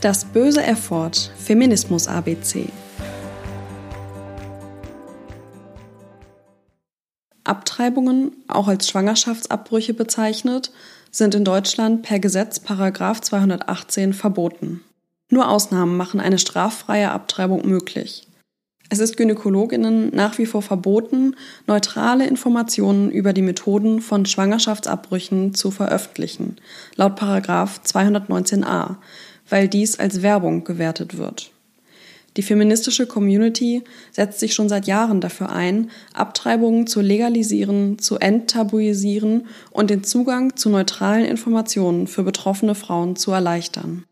Das böse Erford Feminismus ABC. Abtreibungen, auch als Schwangerschaftsabbrüche bezeichnet, sind in Deutschland per Gesetz Paragraf 218 verboten. Nur Ausnahmen machen eine straffreie Abtreibung möglich. Es ist Gynäkologinnen nach wie vor verboten, neutrale Informationen über die Methoden von Schwangerschaftsabbrüchen zu veröffentlichen, laut Paragraf 219a, weil dies als Werbung gewertet wird. Die feministische Community setzt sich schon seit Jahren dafür ein, Abtreibungen zu legalisieren, zu enttabuisieren und den Zugang zu neutralen Informationen für betroffene Frauen zu erleichtern.